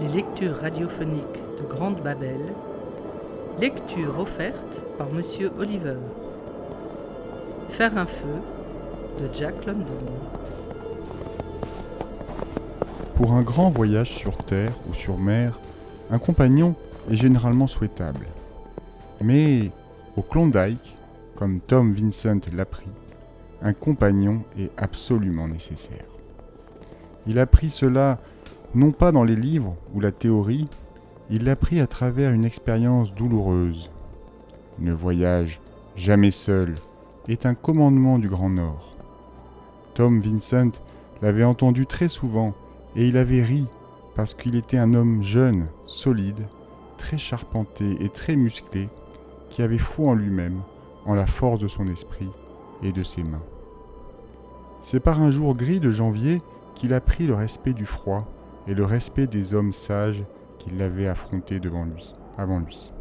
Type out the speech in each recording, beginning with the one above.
les lectures radiophoniques de Grande Babel, lecture offerte par Monsieur Oliver. Faire un feu de Jack London. Pour un grand voyage sur terre ou sur mer, un compagnon est généralement souhaitable. Mais au Klondike, comme Tom Vincent l'apprit, un compagnon est absolument nécessaire. Il apprit cela non pas dans les livres ou la théorie, il l'apprit à travers une expérience douloureuse. Ne voyage jamais seul est un commandement du Grand Nord. Tom Vincent l'avait entendu très souvent et il avait ri parce qu'il était un homme jeune, solide, très charpenté et très musclé, qui avait foi en lui-même, en la force de son esprit et de ses mains. C'est par un jour gris de janvier qu'il apprit le respect du froid et le respect des hommes sages qui l'avaient affronté devant lui, avant lui.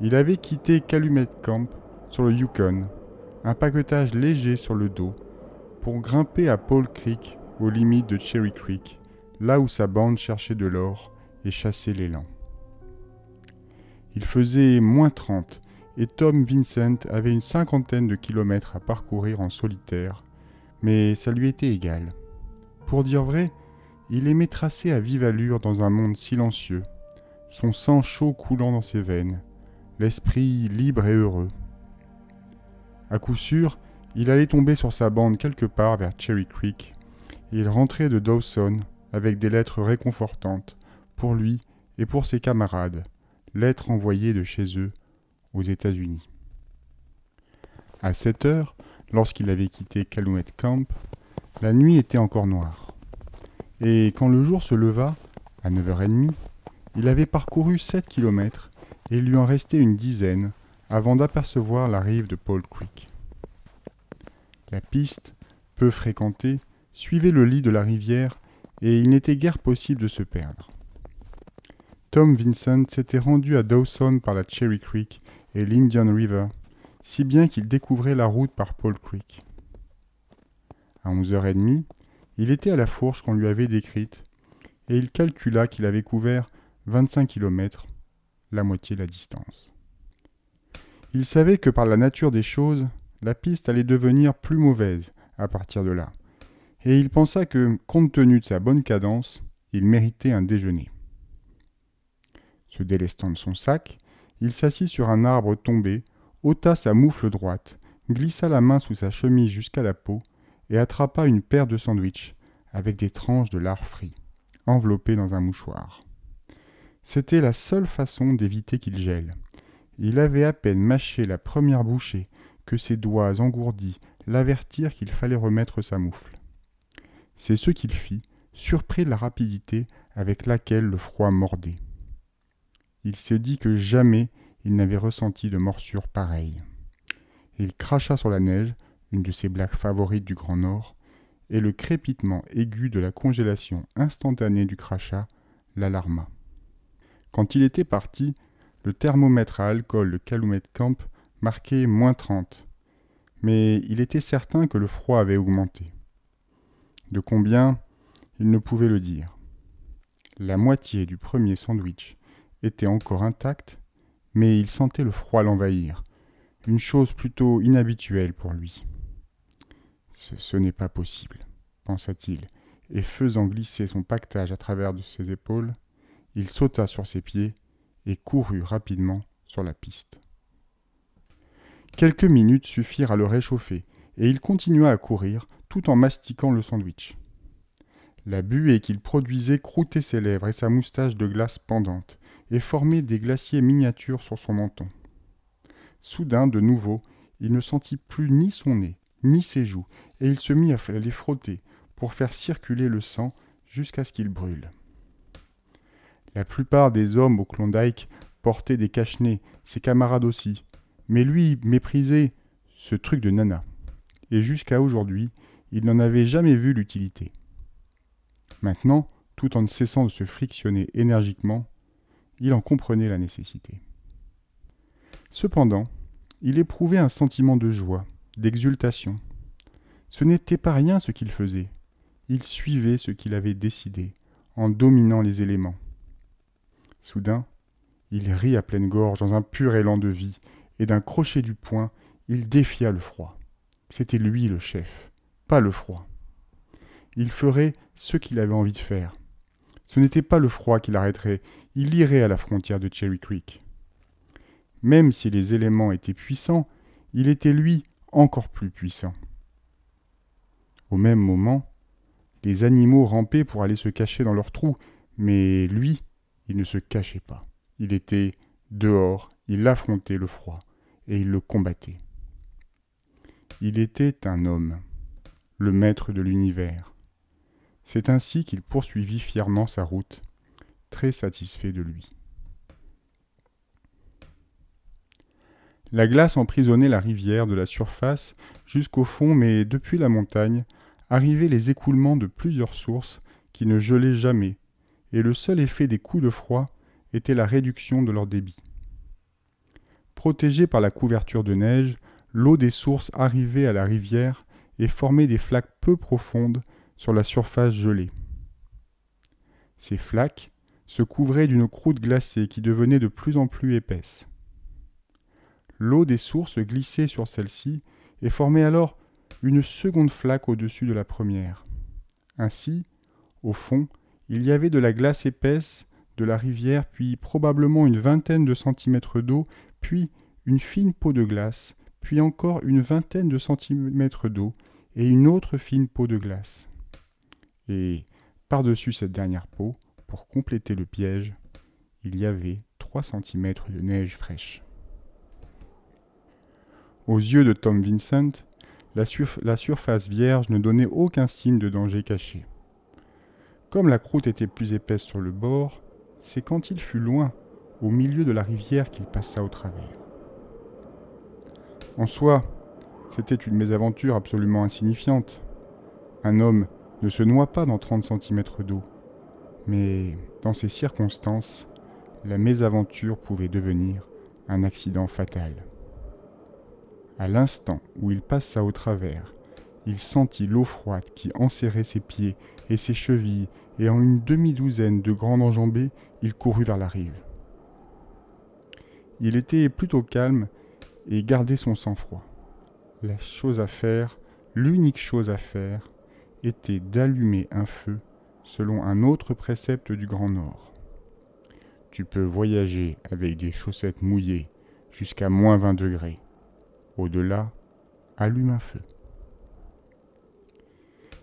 Il avait quitté Calumet Camp sur le Yukon, un paquetage léger sur le dos, pour grimper à Paul Creek, aux limites de Cherry Creek, là où sa bande cherchait de l'or et chassait l'élan. Il faisait moins 30 et Tom Vincent avait une cinquantaine de kilomètres à parcourir en solitaire, mais ça lui était égal. Pour dire vrai, il aimait tracer à vive allure dans un monde silencieux, son sang chaud coulant dans ses veines, l'esprit libre et heureux. À coup sûr, il allait tomber sur sa bande quelque part vers Cherry Creek, et il rentrait de Dawson avec des lettres réconfortantes pour lui et pour ses camarades, lettres envoyées de chez eux aux États-Unis. À cette heure, lorsqu'il avait quitté Calumet Camp, la nuit était encore noire. Et quand le jour se leva, à 9h30, il avait parcouru 7 kilomètres et il lui en restait une dizaine avant d'apercevoir la rive de Paul Creek. La piste, peu fréquentée, suivait le lit de la rivière et il n'était guère possible de se perdre. Tom Vincent s'était rendu à Dawson par la Cherry Creek et l'Indian River, si bien qu'il découvrait la route par Paul Creek. À 11h30, il était à la fourche qu'on lui avait décrite, et il calcula qu'il avait couvert 25 kilomètres, la moitié de la distance. Il savait que par la nature des choses, la piste allait devenir plus mauvaise à partir de là, et il pensa que, compte tenu de sa bonne cadence, il méritait un déjeuner. Se délestant de son sac, il s'assit sur un arbre tombé, ôta sa moufle droite, glissa la main sous sa chemise jusqu'à la peau, et attrapa une paire de sandwichs avec des tranches de lard frit, enveloppées dans un mouchoir. C'était la seule façon d'éviter qu'il gèle. Il avait à peine mâché la première bouchée que ses doigts engourdis l'avertirent qu'il fallait remettre sa moufle. C'est ce qu'il fit, surpris de la rapidité avec laquelle le froid mordait. Il s'est dit que jamais il n'avait ressenti de morsure pareille. Il cracha sur la neige, une de ses blagues favorites du Grand Nord, et le crépitement aigu de la congélation instantanée du crachat l'alarma. Quand il était parti, le thermomètre à alcool de Calumet Camp marquait moins 30, mais il était certain que le froid avait augmenté. De combien Il ne pouvait le dire. La moitié du premier sandwich était encore intacte, mais il sentait le froid l'envahir, une chose plutôt inhabituelle pour lui. Ce, n'est pas possible, pensa-t-il, et faisant glisser son pactage à travers ses épaules, il sauta sur ses pieds et courut rapidement sur la piste. Quelques minutes suffirent à le réchauffer, et il continua à courir tout en mastiquant le sandwich. La buée qu'il produisait croûtait ses lèvres et sa moustache de glace pendante, et formait des glaciers miniatures sur son menton. Soudain, de nouveau, il ne sentit plus ni son nez, ni ses joues, et il se mit à les frotter pour faire circuler le sang jusqu'à ce qu'il brûle. La plupart des hommes au Klondike portaient des cache-nez, ses camarades aussi, mais lui méprisait ce truc de nana, et jusqu'à aujourd'hui, il n'en avait jamais vu l'utilité. Maintenant, tout en cessant de se frictionner énergiquement, il en comprenait la nécessité. Cependant, il éprouvait un sentiment de joie, d'exultation. Ce n'était pas rien ce qu'il faisait. Il suivait ce qu'il avait décidé, en dominant les éléments. Soudain, il rit à pleine gorge dans un pur élan de vie, et d'un crochet du poing, il défia le froid. C'était lui le chef, pas le froid. Il ferait ce qu'il avait envie de faire. Ce n'était pas le froid qui l'arrêterait, il irait à la frontière de Cherry Creek. Même si les éléments étaient puissants, il était lui encore plus puissant. Au même moment, les animaux rampaient pour aller se cacher dans leurs trous, mais lui, il ne se cachait pas. Il était dehors, il affrontait le froid, et il le combattait. Il était un homme, le maître de l'univers. C'est ainsi qu'il poursuivit fièrement sa route, très satisfait de lui. La glace emprisonnait la rivière de la surface jusqu'au fond, mais depuis la montagne arrivaient les écoulements de plusieurs sources qui ne gelaient jamais, et le seul effet des coups de froid était la réduction de leur débit. Protégée par la couverture de neige, l'eau des sources arrivait à la rivière et formait des flaques peu profondes sur la surface gelée. Ces flaques se couvraient d'une croûte glacée qui devenait de plus en plus épaisse. L'eau des sources glissait sur celle-ci et formait alors une seconde flaque au-dessus de la première. Ainsi, au fond, il y avait de la glace épaisse de la rivière, puis probablement une vingtaine de centimètres d'eau, puis une fine peau de glace, puis encore une vingtaine de centimètres d'eau, et une autre fine peau de glace. Et par-dessus cette dernière peau, pour compléter le piège, il y avait trois centimètres de neige fraîche. Aux yeux de Tom Vincent, la, surface vierge ne donnait aucun signe de danger caché. Comme la croûte était plus épaisse sur le bord, c'est quand il fut loin, au milieu de la rivière, qu'il passa au travers. En soi, c'était une mésaventure absolument insignifiante. Un homme ne se noie pas dans 30 cm d'eau. Mais dans ces circonstances, la mésaventure pouvait devenir un accident fatal. À l'instant où il passa au travers, il sentit l'eau froide qui enserrait ses pieds et ses chevilles, et en une demi-douzaine de grandes enjambées, il courut vers la rive. Il était plutôt calme et gardait son sang-froid. La chose à faire, l'unique chose à faire, était d'allumer un feu selon un autre précepte du Grand Nord. Tu peux voyager avec des chaussettes mouillées jusqu'à moins 20 degrés. Au-delà, allume un feu.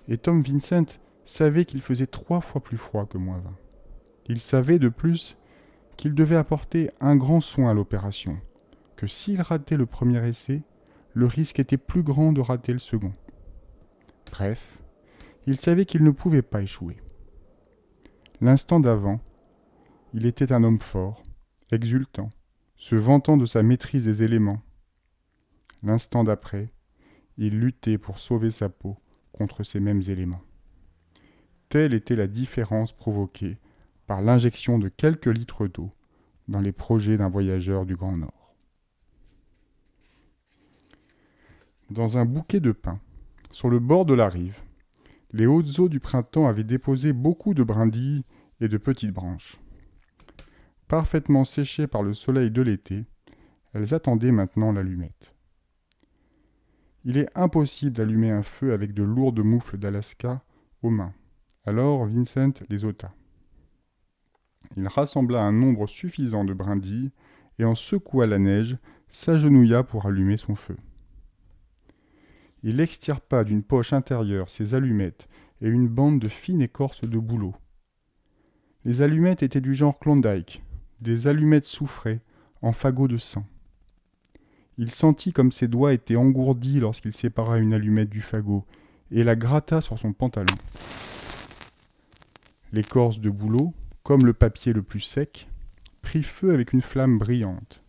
Et Tom Vincent savait qu'il faisait trois fois plus froid que moins 20. Il savait de plus qu'il devait apporter un grand soin à l'opération, que s'il ratait le premier essai, le risque était plus grand de rater le second. Bref, il savait qu'il ne pouvait pas échouer. L'instant d'avant, il était un homme fort, exultant, se vantant de sa maîtrise des éléments, L'instant d'après, il luttait pour sauver sa peau contre ces mêmes éléments. Telle était la différence provoquée par l'injection de quelques litres d'eau dans les projets d'un voyageur du Grand Nord. Dans un bouquet de pins, sur le bord de la rive, les hautes eaux du printemps avaient déposé beaucoup de brindilles et de petites branches. Parfaitement séchées par le soleil de l'été, elles attendaient maintenant l'allumette. Il est impossible d'allumer un feu avec de lourdes moufles d'Alaska aux mains. Alors Vincent les ôta. Il rassembla un nombre suffisant de brindilles et en secoua la neige, s'agenouilla pour allumer son feu. Il extirpa d'une poche intérieure ses allumettes et une bande de fine écorce de bouleau. Les allumettes étaient du genre Klondike, des allumettes soufrées en fagots de sang. Il sentit comme ses doigts étaient engourdis lorsqu'il sépara une allumette du fagot, et la gratta sur son pantalon. L'écorce de bouleau, comme le papier le plus sec, prit feu avec une flamme brillante.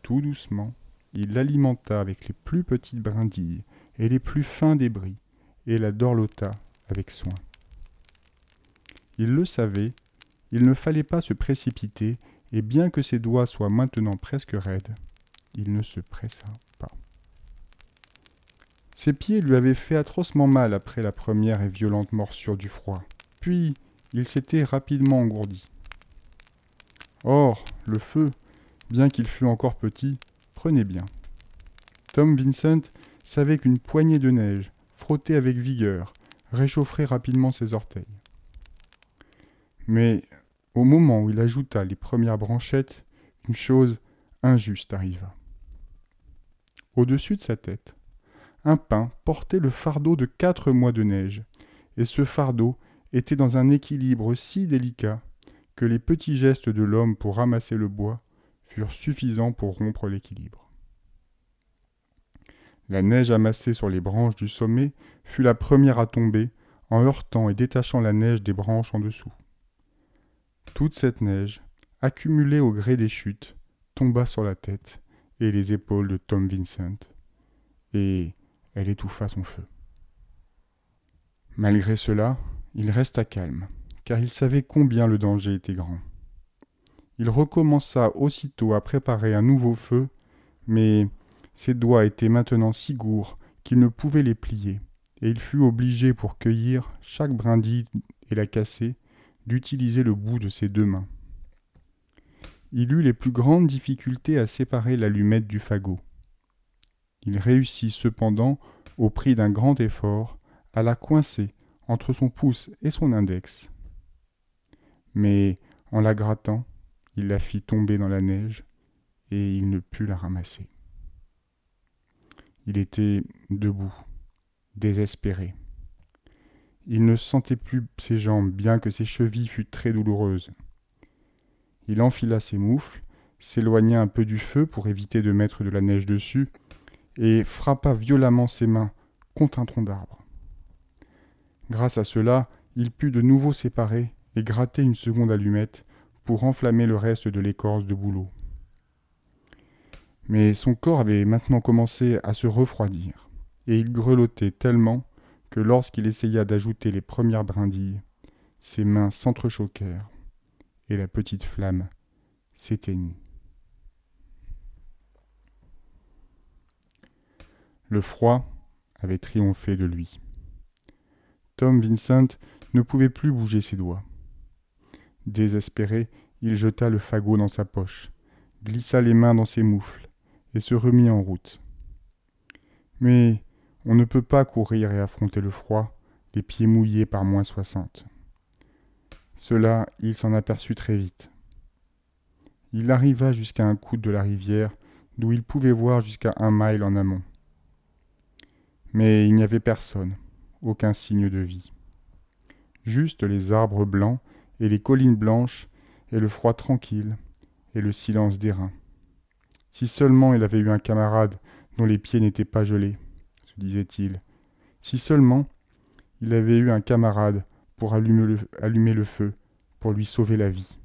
Tout doucement, il l'alimenta avec les plus petites brindilles et les plus fins débris, et la dorlota avec soin. Il le savait, il ne fallait pas se précipiter, et bien que ses doigts soient maintenant presque raides, il ne se pressa pas. Ses pieds lui avaient fait atrocement mal après la première et violente morsure du froid. Puis il s'était rapidement engourdi. Or, le feu, bien qu'il fût encore petit, prenait bien. Tom Vincent savait qu'une poignée de neige, frottée avec vigueur, réchaufferait rapidement ses orteils. Mais au moment où il ajouta les premières branchettes, une chose injuste arriva. Au-dessus de sa tête, un pain portait le fardeau de quatre mois de neige, et ce fardeau était dans un équilibre si délicat que les petits gestes de l'homme pour ramasser le bois furent suffisants pour rompre l'équilibre. La neige amassée sur les branches du sommet fut la première à tomber en heurtant et détachant la neige des branches en dessous. Toute cette neige, accumulée au gré des chutes, tomba sur la tête et les épaules de Tom Vincent, et elle étouffa son feu. Malgré cela, il resta calme, car il savait combien le danger était grand. Il recommença aussitôt à préparer un nouveau feu, mais ses doigts étaient maintenant si gourds qu'il ne pouvait les plier, et il fut obligé pour cueillir chaque brindille et la casser d'utiliser le bout de ses deux mains. Il eut les plus grandes difficultés à séparer l'allumette du fagot. Il réussit cependant, au prix d'un grand effort, à la coincer entre son pouce et son index. Mais en la grattant, il la fit tomber dans la neige et il ne put la ramasser. Il était debout, désespéré. Il ne sentait plus ses jambes, bien que ses chevilles fussent très douloureuses. Il enfila ses moufles, s'éloigna un peu du feu pour éviter de mettre de la neige dessus, et frappa violemment ses mains contre un tronc d'arbre. Grâce à cela, il put de nouveau séparer et gratter une seconde allumette pour enflammer le reste de l'écorce de bouleau. Mais son corps avait maintenant commencé à se refroidir, et il grelottait tellement que lorsqu'il essaya d'ajouter les premières brindilles, ses mains s'entrechoquèrent, et la petite flamme s'éteignit. Le froid avait triomphé de lui. Tom Vincent ne pouvait plus bouger ses doigts. Désespéré, il jeta le fagot dans sa poche, glissa les mains dans ses moufles, et se remit en route. Mais on ne peut pas courir et affronter le froid, les pieds mouillés par moins soixante. Cela, il s'en aperçut très vite. Il arriva jusqu'à un coude de la rivière, d'où il pouvait voir jusqu'à un mile en amont. Mais il n'y avait personne, aucun signe de vie. Juste les arbres blancs et les collines blanches, et le froid tranquille, et le silence des. Si seulement il avait eu un camarade dont les pieds n'étaient pas gelés, se disait-il. Si seulement il avait eu un camarade pour allumer le, feu, pour lui sauver la vie.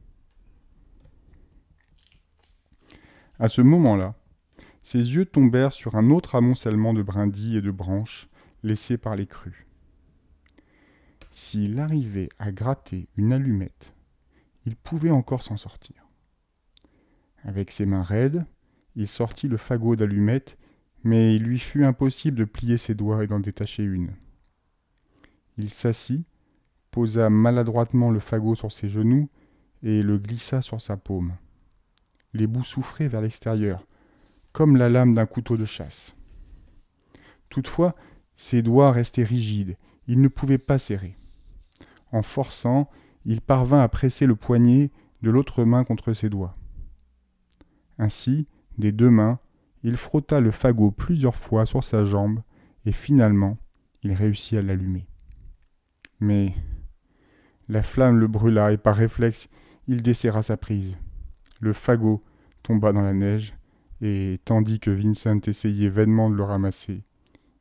À ce moment-là, ses yeux tombèrent sur un autre amoncellement de brindilles et de branches laissées par les crues. S'il arrivait à gratter une allumette, il pouvait encore s'en sortir. Avec ses mains raides, il sortit le fagot d'allumette, mais il lui fut impossible de plier ses doigts et d'en détacher une. Il s'assit, posa maladroitement le fagot sur ses genoux et le glissa sur sa paume. Les bouts souffraient vers l'extérieur, comme la lame d'un couteau de chasse. Toutefois, ses doigts restaient rigides, il ne pouvait pas serrer. En forçant, il parvint à presser le poignet de l'autre main contre ses doigts. Ainsi, des deux mains, il frotta le fagot plusieurs fois sur sa jambe, et finalement, il réussit à l'allumer. Mais la flamme le brûla, et par réflexe, il desserra sa prise. Le fagot tomba dans la neige, et tandis que Vincent essayait vainement de le ramasser,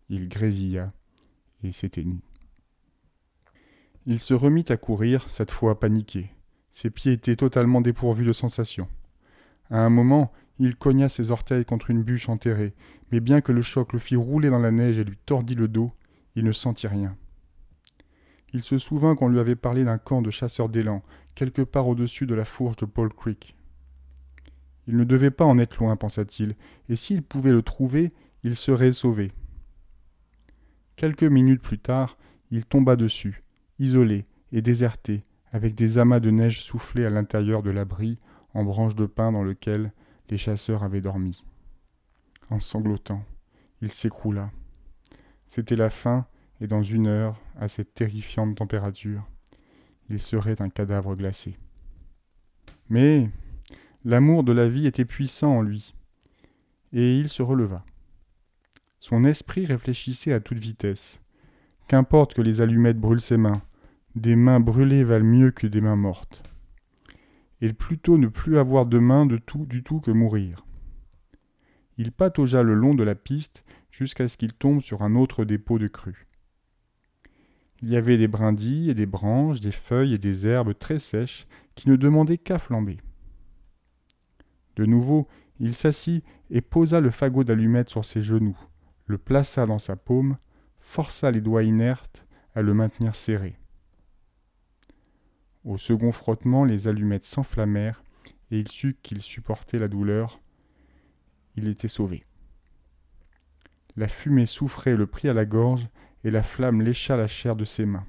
il grésilla et s'éteignit. Il se remit à courir, cette fois paniqué. Ses pieds étaient totalement dépourvus de sensations. À un moment, il cogna ses orteils contre une bûche enterrée, mais bien que le choc le fit rouler dans la neige et lui tordit le dos, il ne sentit rien. Il se souvint qu'on lui avait parlé d'un camp de chasseurs d'élan, quelque part au-dessus de la fourche de Paul Creek. Il ne devait pas en être loin, pensa-t-il, et s'il pouvait le trouver, il serait sauvé. Quelques minutes plus tard, il tomba dessus, isolé et déserté, avec des amas de neige soufflés à l'intérieur de l'abri en branches de pin dans lequel les chasseurs avaient dormi. En sanglotant, il s'écroula. C'était la fin, et dans une heure, à cette terrifiante température, il serait un cadavre glacé. Mais l'amour de la vie était puissant en lui, et il se releva. Son esprit réfléchissait à toute vitesse. Qu'importe que les allumettes brûlent ses mains, des mains brûlées valent mieux que des mains mortes. Et plutôt ne plus avoir de mains du tout que mourir. Il pataugea le long de la piste jusqu'à ce qu'il tombe sur un autre dépôt de cru. Il y avait des brindilles et des branches, des feuilles et des herbes très sèches qui ne demandaient qu'à flamber. De nouveau, il s'assit et posa le fagot d'allumettes sur ses genoux, le plaça dans sa paume, força les doigts inertes à le maintenir serré. Au second frottement, les allumettes s'enflammèrent et il sut qu'il supportait la douleur. Il était sauvé. La fumée souffrait le prit à la gorge et la flamme lécha la chair de ses mains.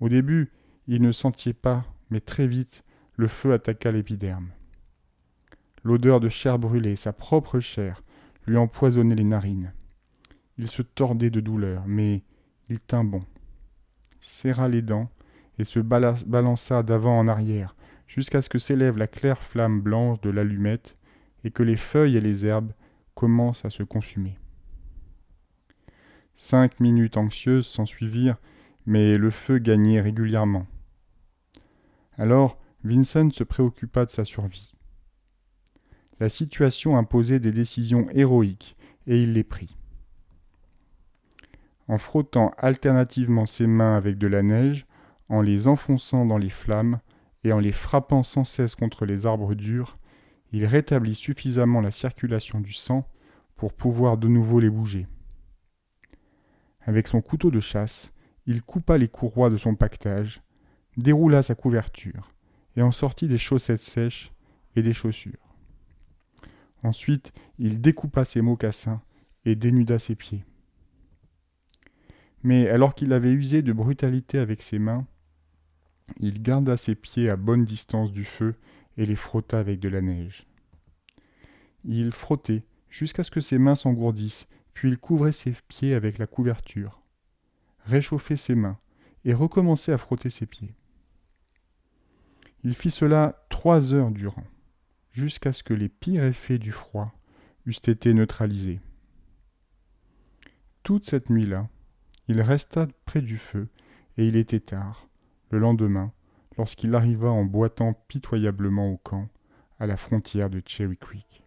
Au début, il ne sentit pas, mais très vite, le feu attaqua l'épiderme. L'odeur de chair brûlée, sa propre chair, lui empoisonnait les narines. Il se tordait de douleur, mais il tint bon, serra les dents et se balança d'avant en arrière, jusqu'à ce que s'élève la claire flamme blanche de l'allumette et que les feuilles et les herbes commencent à se consumer. Cinq minutes anxieuses s'ensuivirent, mais le feu gagnait régulièrement. Alors Vincent se préoccupa de sa survie. La situation imposait des décisions héroïques, et il les prit. En frottant alternativement ses mains avec de la neige, en les enfonçant dans les flammes, et en les frappant sans cesse contre les arbres durs, il rétablit suffisamment la circulation du sang pour pouvoir de nouveau les bouger. Avec son couteau de chasse, il coupa les courroies de son pactage, déroula sa couverture, et en sortit des chaussettes sèches et des chaussures. Ensuite, il découpa ses mocassins et dénuda ses pieds. Mais alors qu'il avait usé de brutalité avec ses mains, il garda ses pieds à bonne distance du feu et les frotta avec de la neige. Il frottait jusqu'à ce que ses mains s'engourdissent puis il couvrait ses pieds avec la couverture, réchauffait ses mains et recommençait à frotter ses pieds. Il fit cela trois heures durant, jusqu'à ce que les pires effets du froid eussent été neutralisés. Toute cette nuit-là, il resta près du feu, et il était tard, le lendemain, lorsqu'il arriva en boitant pitoyablement au camp, à la frontière de Cherry Creek.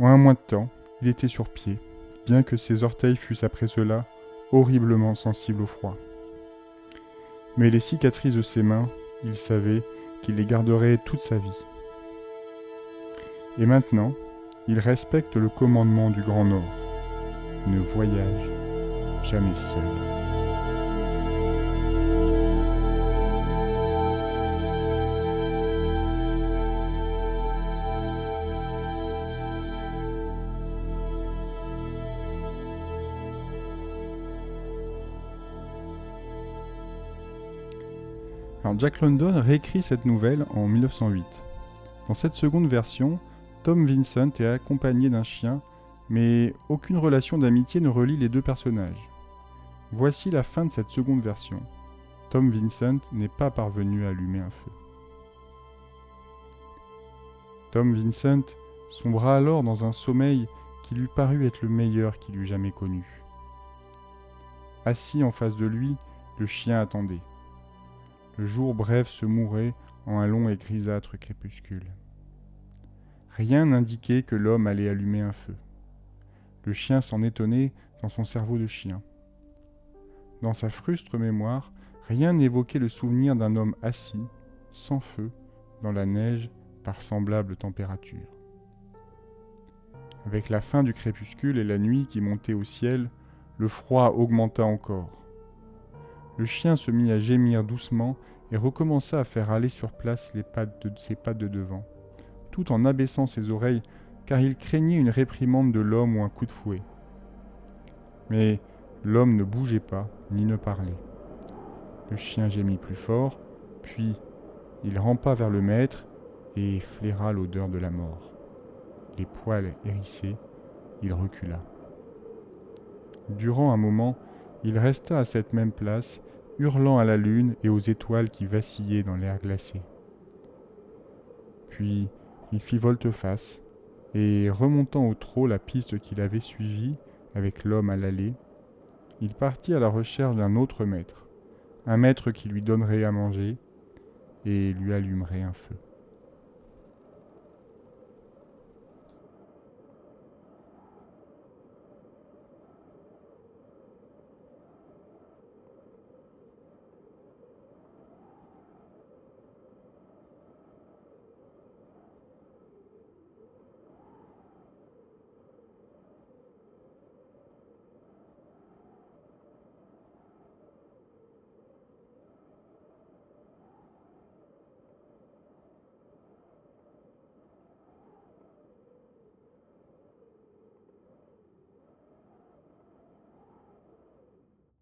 En un mois de temps, il était sur pied, bien que ses orteils fussent après cela horriblement sensibles au froid. Mais les cicatrices de ses mains, il savait qu'il les garderait toute sa vie. Et maintenant, il respecte le commandement du Grand Nord. Ne voyage jamais seul. Jack London réécrit cette nouvelle en 1908. Dans cette seconde version, Tom Vincent est accompagné d'un chien, mais aucune relation d'amitié ne relie les deux personnages. Voici la fin de cette seconde version. Tom Vincent n'est pas parvenu à allumer un feu. Tom Vincent sombra alors dans un sommeil qui lui parut être le meilleur qu'il eût jamais connu. Assis en face de lui, le chien attendait. Le jour bref se mourait en un long et grisâtre crépuscule. Rien n'indiquait que l'homme allait allumer un feu. Le chien s'en étonnait dans son cerveau de chien. Dans sa frustre mémoire, rien n'évoquait le souvenir d'un homme assis, sans feu, dans la neige, par semblable température. Avec la fin du crépuscule et la nuit qui montait au ciel, le froid augmenta encore. Le chien se mit à gémir doucement et recommença à faire aller sur place les pattes de, ses pattes de devant, tout en abaissant ses oreilles car il craignait une réprimande de l'homme ou un coup de fouet. Mais l'homme ne bougeait pas ni ne parlait. Le chien gémit plus fort, puis il rampa vers le maître et flaira l'odeur de la mort. Les poils hérissés, il recula. Durant un moment, il resta à cette même place, hurlant à la lune et aux étoiles qui vacillaient dans l'air glacé. Puis il fit volte-face, et remontant au trot la piste qu'il avait suivie avec l'homme à l'allée, il partit à la recherche d'un autre maître, un maître qui lui donnerait à manger et lui allumerait un feu.